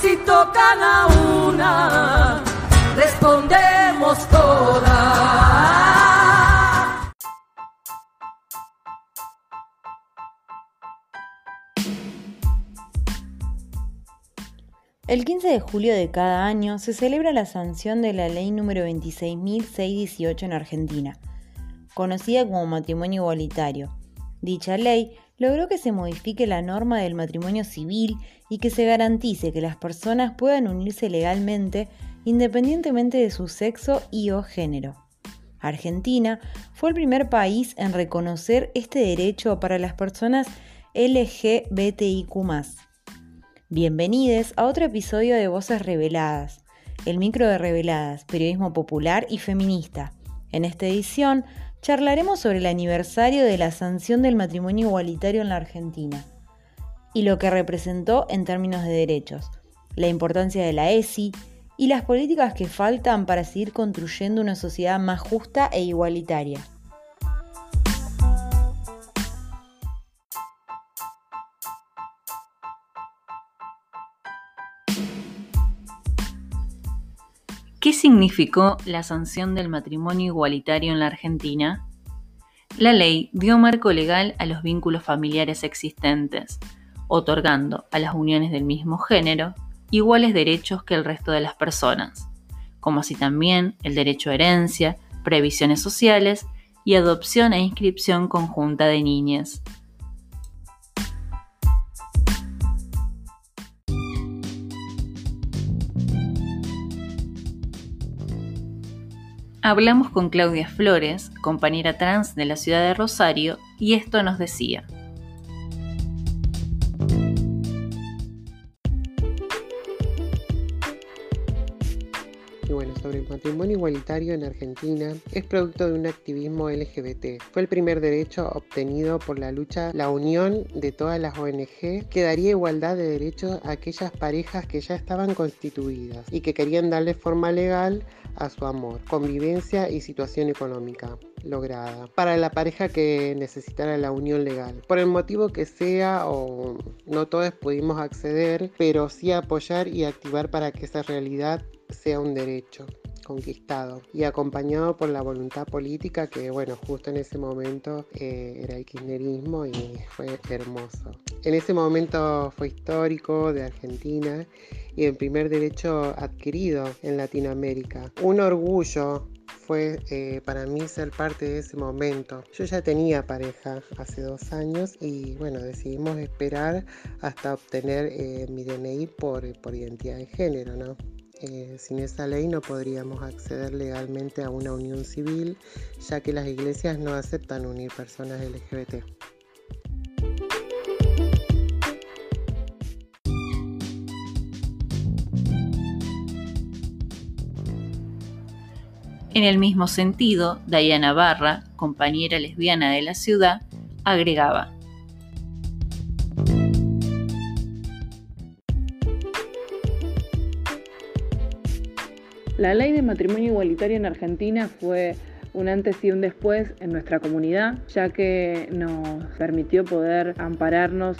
Si tocan a una, respondemos todas. El 15 de julio de cada año se celebra la sanción de la ley número 26.618 en Argentina, conocida como matrimonio igualitario. Dicha ley logró que se modifique la norma del matrimonio civil y que se garantice que las personas puedan unirse legalmente independientemente de su sexo y o género. Argentina fue el primer país en reconocer este derecho para las personas LGBTIQ. Bienvenidos a otro episodio de Voces Reveladas, el micro de Reveladas, periodismo popular y feminista. En esta edición charlaremos sobre el aniversario de la sanción del matrimonio igualitario en la Argentina y lo que representó en términos de derechos, la importancia de la ESI y las políticas que faltan para seguir construyendo una sociedad más justa e igualitaria. ¿Qué significó la sanción del matrimonio igualitario en la Argentina? La ley dio marco legal a los vínculos familiares existentes, otorgando a las uniones del mismo género iguales derechos que el resto de las personas, como así también el derecho a herencia, previsiones sociales y adopción e inscripción conjunta de niñas. Hablamos con Claudia Flores, compañera trans de la ciudad de Rosario, y esto nos decía. El matrimonio igualitario en Argentina es producto de un activismo LGBT. Fue el primer derecho obtenido por la lucha, la unión de todas las ONG que daría igualdad de derechos a aquellas parejas que ya estaban constituidas y que querían darle forma legal a su amor, convivencia y situación económica lograda para la pareja que necesitara la unión legal. Por el motivo que sea o no todos pudimos acceder, pero sí apoyar y activar para que esa realidad sea un derecho conquistado y acompañado por la voluntad política que bueno justo en ese momento eh, era el kirchnerismo y fue hermoso en ese momento fue histórico de Argentina y el primer derecho adquirido en Latinoamérica un orgullo fue eh, para mí ser parte de ese momento. Yo ya tenía pareja hace dos años y bueno, decidimos esperar hasta obtener eh, mi DNI por, por identidad de género, ¿no? Eh, sin esa ley no podríamos acceder legalmente a una unión civil, ya que las iglesias no aceptan unir personas LGBT. En el mismo sentido, Diana Barra, compañera lesbiana de la ciudad, agregaba, La ley de matrimonio igualitario en Argentina fue un antes y un después en nuestra comunidad, ya que nos permitió poder ampararnos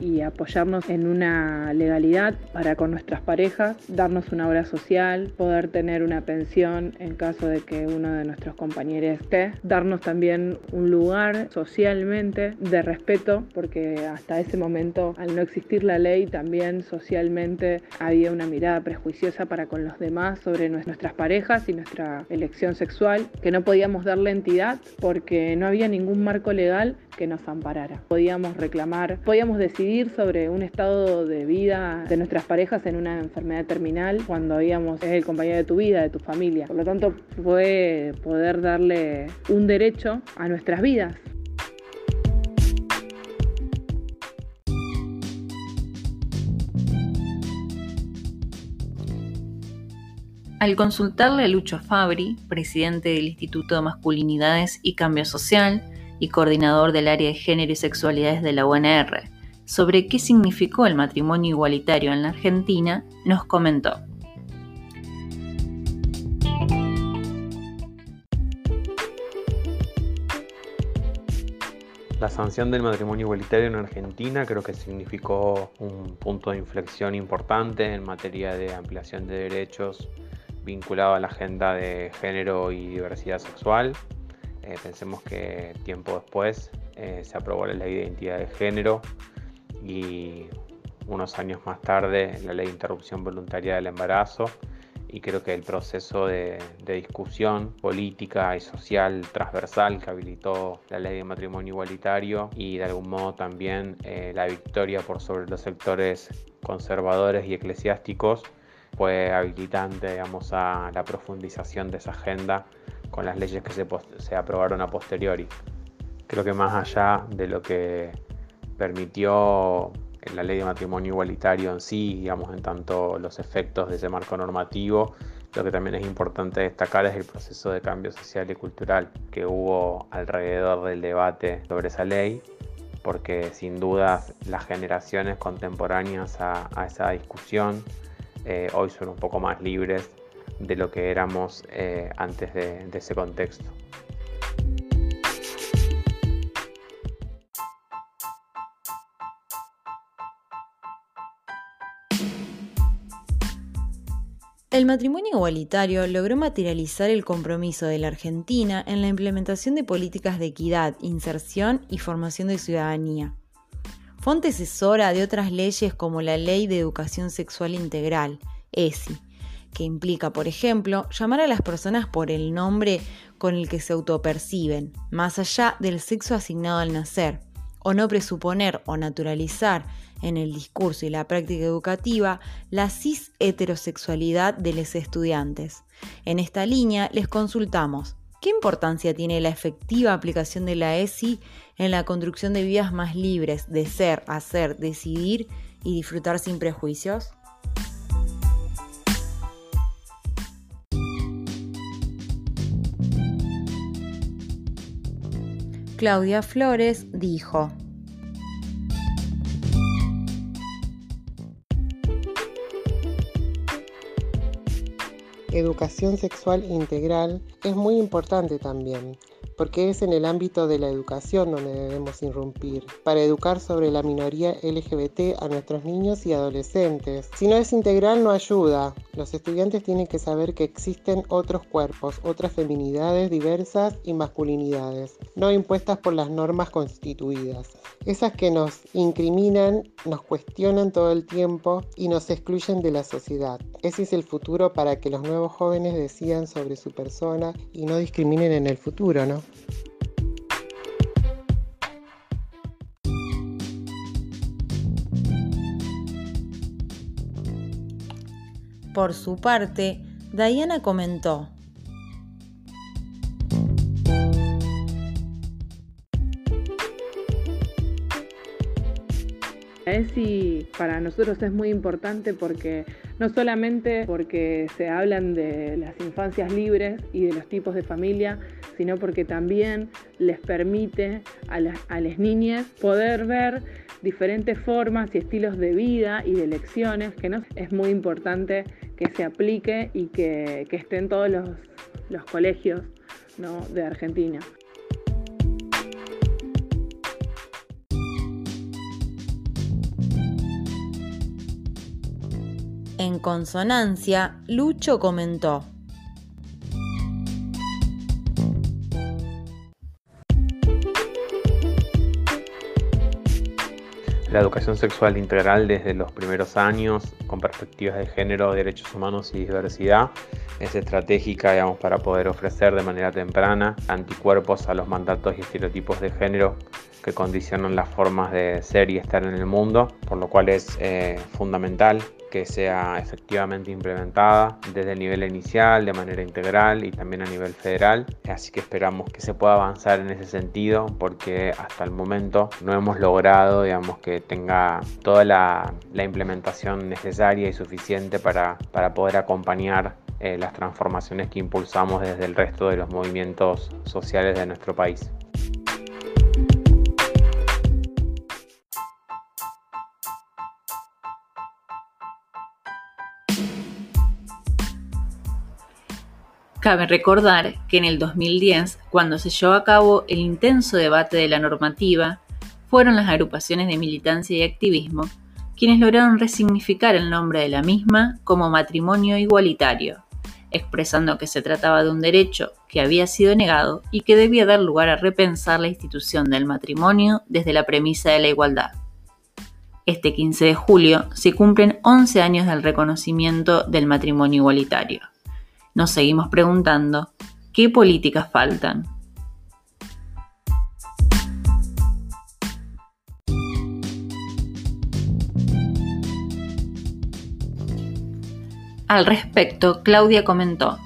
y apoyarnos en una legalidad para con nuestras parejas, darnos una obra social, poder tener una pensión en caso de que uno de nuestros compañeros esté, darnos también un lugar socialmente de respeto, porque hasta ese momento, al no existir la ley, también socialmente había una mirada prejuiciosa para con los demás sobre nuestras parejas y nuestra elección sexual, que no podíamos darle entidad porque no había ningún marco legal que nos amparara. Podíamos reclamar, podíamos decidir sobre un estado de vida de nuestras parejas en una enfermedad terminal cuando habíamos el compañero de tu vida, de tu familia. Por lo tanto, fue poder darle un derecho a nuestras vidas. Al consultarle a Lucho Fabri, presidente del Instituto de Masculinidades y Cambio Social y coordinador del área de género y sexualidades de la UNR, sobre qué significó el matrimonio igualitario en la Argentina, nos comentó. La sanción del matrimonio igualitario en Argentina creo que significó un punto de inflexión importante en materia de ampliación de derechos vinculado a la agenda de género y diversidad sexual. Eh, pensemos que tiempo después eh, se aprobó la ley de identidad de género y unos años más tarde la ley de interrupción voluntaria del embarazo y creo que el proceso de, discusión política y social transversal que habilitó la ley de matrimonio igualitario y de algún modo también eh, la victoria por sobre los sectores conservadores y eclesiásticos fue habilitante digamos, a la profundización de esa agenda con las leyes que se, se aprobaron a posteriori. Creo que más allá de lo que permitió la ley de matrimonio igualitario en sí, digamos, en tanto los efectos de ese marco normativo, lo que también es importante destacar es el proceso de cambio social y cultural que hubo alrededor del debate sobre esa ley, porque sin duda las generaciones contemporáneas a, esa discusión eh, hoy son un poco más libres de lo que éramos eh, antes de ese contexto. El matrimonio igualitario logró materializar el compromiso de la Argentina en la implementación de políticas de equidad, inserción y formación de ciudadanía. Fue antecesora de otras leyes como la Ley de Educación Sexual Integral, ESI, que implica, por ejemplo, llamar a las personas por el nombre con el que se autoperciben, más allá del sexo asignado al nacer, o no presuponer o naturalizar en el discurso y la práctica educativa la cis heterosexualidad de los estudiantes. En esta línea les consultamos ¿Qué importancia tiene la efectiva aplicación de la ESI en la construcción de vidas más libres de ser, hacer, decidir y disfrutar sin prejuicios? Claudia Flores dijo, Educación sexual integral es muy importante también, porque es en el ámbito de la educación donde debemos irrumpir, para educar sobre la minoría LGBT a nuestros niños y adolescentes. Si no es integral no ayuda. Los estudiantes tienen que saber que existen otros cuerpos, otras feminidades diversas y masculinidades, no impuestas por las normas constituidas. Esas que nos incriminan, nos cuestionan todo el tiempo y nos excluyen de la sociedad. Ese es el futuro para que los nuevos jóvenes decidan sobre su persona y no discriminen en el futuro, ¿no? Por su parte, Diana comentó, ESI para nosotros es muy importante porque no solamente porque se hablan de las infancias libres y de los tipos de familia, sino porque también les permite a, las niñas poder ver diferentes formas y estilos de vida y de elecciones, que es muy importante que se aplique y que, que esté en todos los, colegios de Argentina. Consonancia, Lucho comentó. La educación sexual integral desde los primeros años, con perspectivas de género, derechos humanos y diversidad, es estratégica digamos, para poder ofrecer de manera temprana anticuerpos a los mandatos y estereotipos de género que condicionan las formas de ser y estar en el mundo, por lo cual es eh, fundamental que sea efectivamente implementada desde el nivel inicial, de manera integral y también a nivel federal. Así que esperamos que se pueda avanzar en ese sentido porque hasta el momento no hemos logrado digamos, que tenga toda la, implementación necesaria y suficiente para, para poder acompañar eh, las transformaciones que impulsamos desde el resto de los movimientos sociales de nuestro país. Cabe recordar que en el 2010, cuando se llevó a cabo el intenso debate de la normativa, fueron las agrupaciones de militancia y activismo quienes lograron resignificar el nombre de la misma como matrimonio igualitario, expresando que se trataba de un derecho que había sido negado y que debía dar lugar a repensar la institución del matrimonio desde la premisa de la igualdad. Este 15 de julio se cumplen 11 años del reconocimiento del matrimonio igualitario nos seguimos preguntando, ¿qué políticas faltan? Al respecto, Claudia comentó,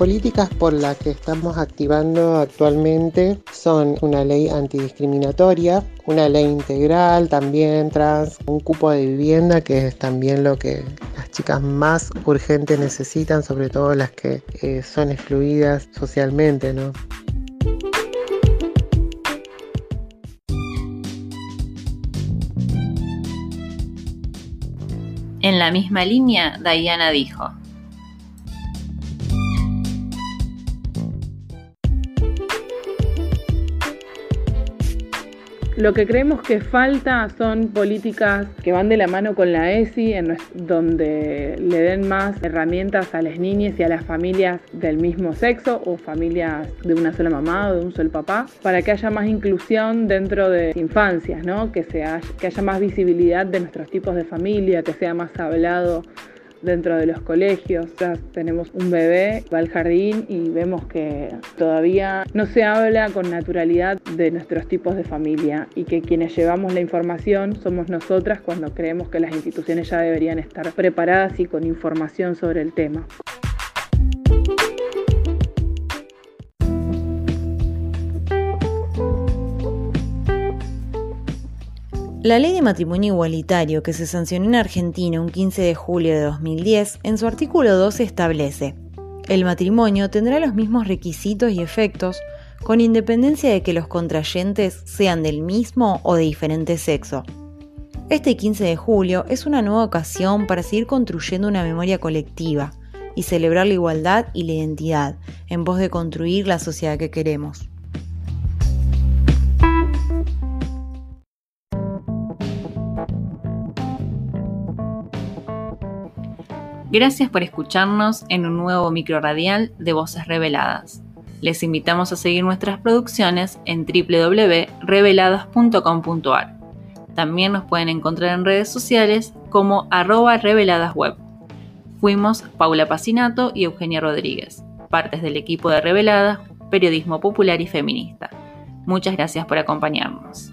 políticas por las que estamos activando actualmente son una ley antidiscriminatoria, una ley integral también trans, un cupo de vivienda que es también lo que las chicas más urgentes necesitan, sobre todo las que eh, son excluidas socialmente, ¿no? En la misma línea, Diana dijo, Lo que creemos que falta son políticas que van de la mano con la ESI, en donde le den más herramientas a las niñas y a las familias del mismo sexo o familias de una sola mamá o de un solo papá, para que haya más inclusión dentro de infancias, ¿no? que, que haya más visibilidad de nuestros tipos de familia, que sea más hablado dentro de los colegios. Ya tenemos un bebé, va al jardín y vemos que todavía no se habla con naturalidad de nuestros tipos de familia y que quienes llevamos la información somos nosotras cuando creemos que las instituciones ya deberían estar preparadas y con información sobre el tema. La ley de matrimonio igualitario que se sancionó en Argentina un 15 de julio de 2010, en su artículo 12 establece, el matrimonio tendrá los mismos requisitos y efectos con independencia de que los contrayentes sean del mismo o de diferente sexo. Este 15 de julio es una nueva ocasión para seguir construyendo una memoria colectiva y celebrar la igualdad y la identidad en pos de construir la sociedad que queremos. Gracias por escucharnos en un nuevo micro radial de Voces Reveladas. Les invitamos a seguir nuestras producciones en www.reveladas.com.ar. También nos pueden encontrar en redes sociales como arroba reveladasweb. Fuimos Paula Pacinato y Eugenia Rodríguez, partes del equipo de Reveladas, Periodismo Popular y Feminista. Muchas gracias por acompañarnos.